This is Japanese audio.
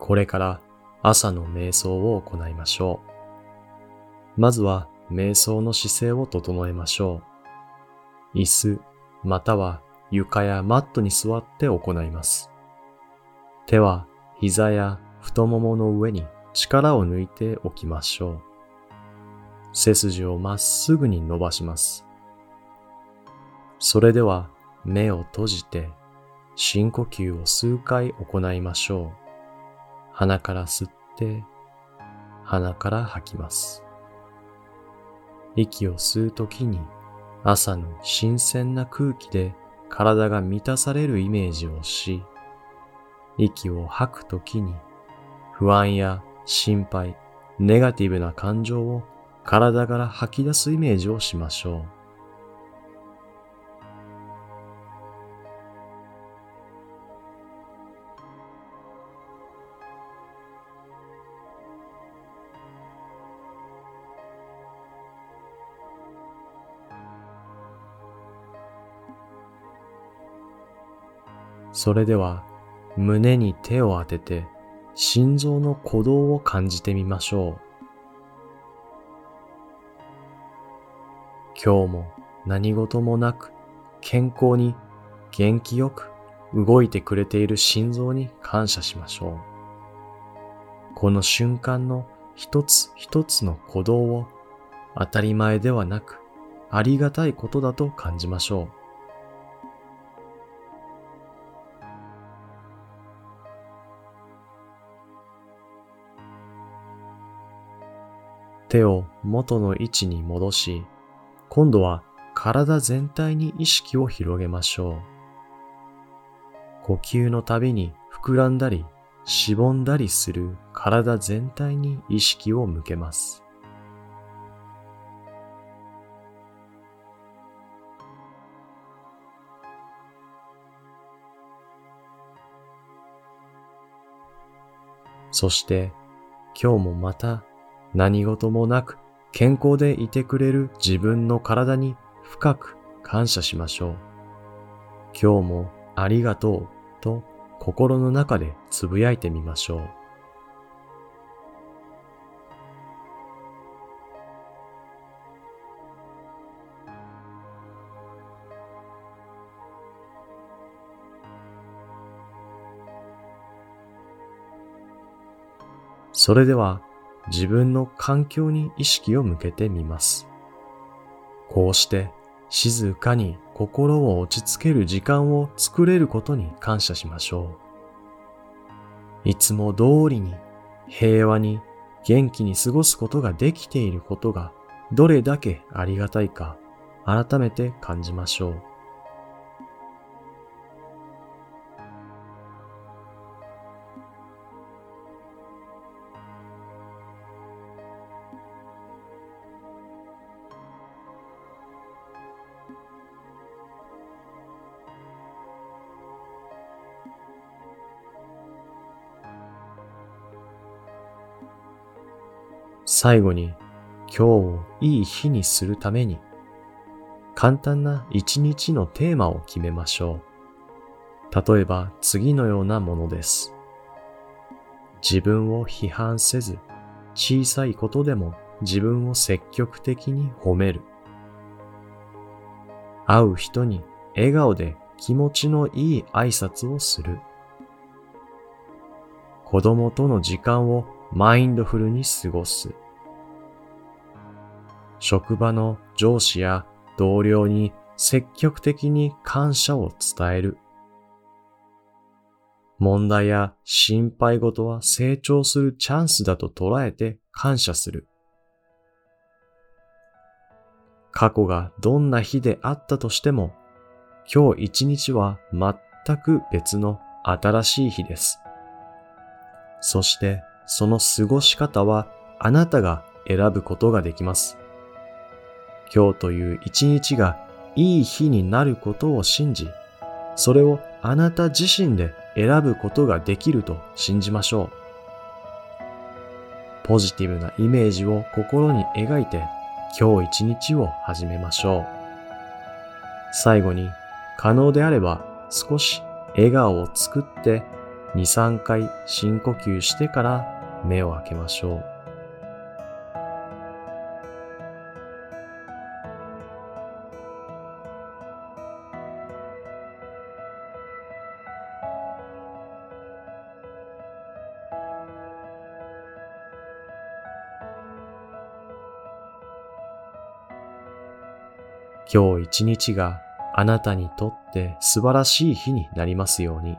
これから朝の瞑想を行いましょう。まずは瞑想の姿勢を整えましょう。椅子または床やマットに座って行います。手は膝や太ももの上に力を抜いておきましょう。背筋をまっすぐに伸ばします。それでは目を閉じて深呼吸を数回行いましょう。鼻から吸って、鼻から吐きます。息を吸うときに朝の新鮮な空気で体が満たされるイメージをし、息を吐くときに不安や心配、ネガティブな感情を体から吐き出すイメージをしましょう。それでは胸に手を当てて心臓の鼓動を感じてみましょう。今日も何事もなく健康に元気よく動いてくれている心臓に感謝しましょう。この瞬間の一つ一つの鼓動を当たり前ではなくありがたいことだと感じましょう。手を元の位置に戻し、今度は体全体に意識を広げましょう。呼吸のたびに膨らんだり、しぼんだりする体全体に意識を向けます。そして今日もまた何事もなく健康でいてくれる自分の体に深く感謝しましょう。今日もありがとうと心の中でつぶやいてみましょう。それでは自分の環境に意識を向けてみます。こうして静かに心を落ち着ける時間を作れることに感謝しましょう。いつも通りに平和に元気に過ごすことができていることがどれだけありがたいか改めて感じましょう。最後に今日をいい日にするために簡単な一日のテーマを決めましょう。例えば次のようなものです。自分を批判せず小さいことでも自分を積極的に褒める。会う人に笑顔で気持ちのいい挨拶をする。子供との時間をマインドフルに過ごす。職場の上司や同僚に積極的に感謝を伝える。問題や心配事は成長するチャンスだと捉えて感謝する。過去がどんな日であったとしても、今日一日は全く別の新しい日です。そしてその過ごし方はあなたが選ぶことができます。今日という一日がいい日になることを信じ、それをあなた自身で選ぶことができると信じましょう。ポジティブなイメージを心に描いて今日一日を始めましょう。最後に可能であれば少し笑顔を作って2、3回深呼吸してから目を開けましょう。今日一日があなたにとって素晴らしい日になりますように。